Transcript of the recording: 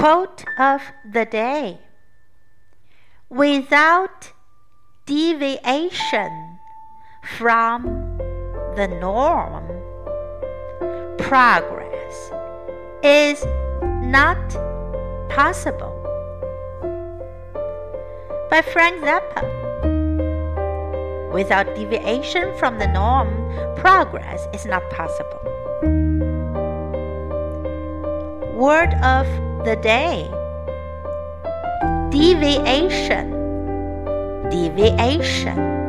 Quote of the day Without deviation from the norm, progress is not possible. By Frank Zappa. Without deviation from the norm, progress is not possible. Word of the day. Deviation. Deviation